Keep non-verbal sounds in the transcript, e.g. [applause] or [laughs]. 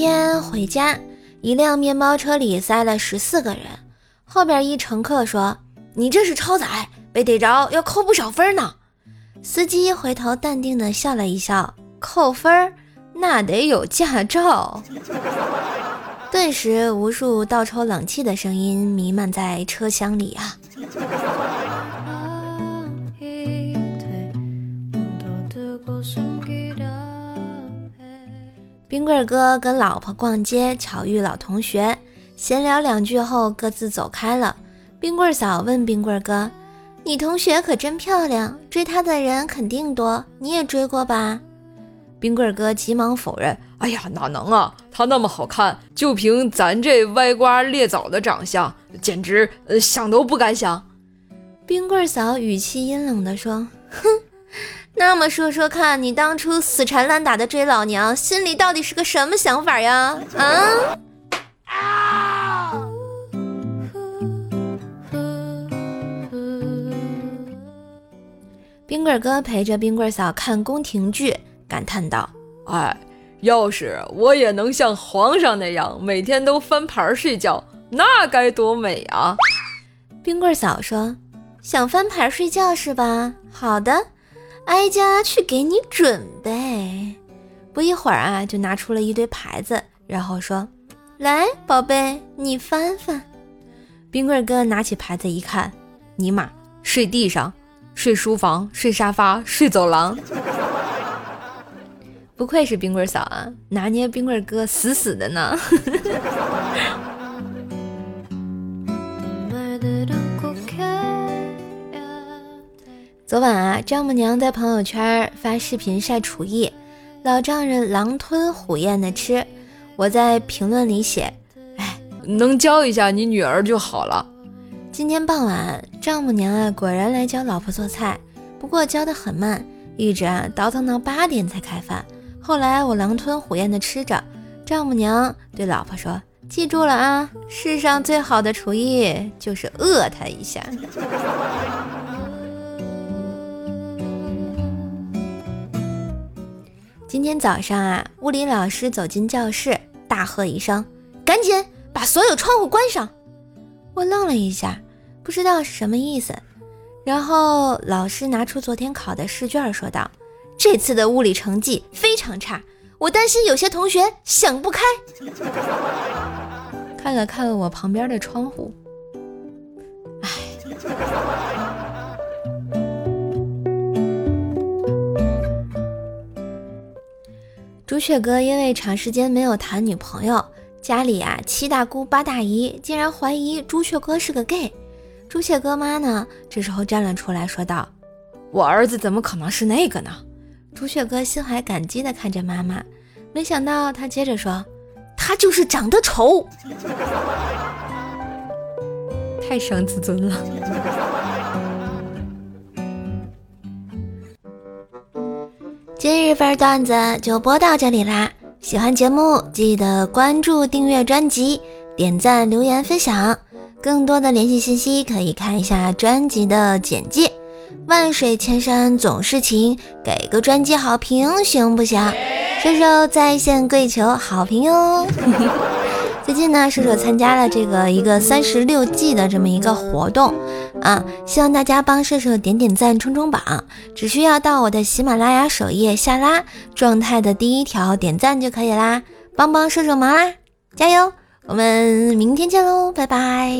天回家，一辆面包车里塞了十四个人，后边一乘客说：“你这是超载，被逮着要扣不少分呢。”司机回头淡定的笑了一笑：“扣分那得有驾照。” [laughs] 顿时，无数倒抽冷气的声音弥漫在车厢里啊！冰棍哥跟老婆逛街，巧遇老同学，闲聊两句后各自走开了。冰棍嫂问冰棍哥：“你同学可真漂亮，追她的人肯定多，你也追过吧？”冰棍哥急忙否认：“哎呀，哪能啊！她那么好看，就凭咱这歪瓜裂枣的长相，简直呃想都不敢想。”冰棍嫂语气阴冷地说：“哼，那么说说看，你当初死缠烂打的追老娘，心里到底是个什么想法呀？啊？”啊！冰棍哥陪着冰棍嫂看宫廷剧。感叹道：“哎，要是我也能像皇上那样每天都翻牌睡觉，那该多美啊！”冰棍嫂说：“想翻牌睡觉是吧？好的，哀家去给你准备。”不一会儿啊，就拿出了一堆牌子，然后说：“来，宝贝，你翻翻。”冰棍哥拿起牌子一看，尼玛，睡地上，睡书房，睡沙发，睡走廊。[laughs] 不愧是冰棍嫂啊，拿捏冰棍哥死死的呢。[laughs] 昨晚啊，丈母娘在朋友圈发视频晒厨艺，老丈人狼吞虎咽的吃。我在评论里写：“哎，能教一下你女儿就好了。”今天傍晚，丈母娘啊果然来教老婆做菜，不过教的很慢，一直啊倒腾到八点才开饭。后来我狼吞虎咽地吃着，丈母娘对老婆说：“记住了啊，世上最好的厨艺就是饿他一下。”今天早上啊，物理老师走进教室，大喝一声：“赶紧把所有窗户关上！”我愣了一下，不知道是什么意思。然后老师拿出昨天考的试卷，说道。这次的物理成绩非常差，我担心有些同学想不开。看了看我旁边的窗户，唉。朱雀哥因为长时间没有谈女朋友，家里啊七大姑八大姨竟然怀疑朱雀哥是个 gay。朱雀哥妈呢这时候站了出来说道：“我儿子怎么可能是那个呢？”朱雀哥心怀感激地看着妈妈，没想到他接着说：“他就是长得丑，[laughs] 太伤自尊了。”今日份段子就播到这里啦！喜欢节目记得关注、订阅专辑、点赞、留言、分享。更多的联系信息可以看一下专辑的简介。万水千山总是情，给个专辑好评行不行？射手在线跪求好评哟！[laughs] 最近呢，射手参加了这个一个三十六计的这么一个活动啊希望大家帮射手点点赞冲冲榜。只需要到我的喜马拉雅首页下拉状态的第一条点赞就可以啦。帮帮射手忙啦加油我们明天见喽拜拜。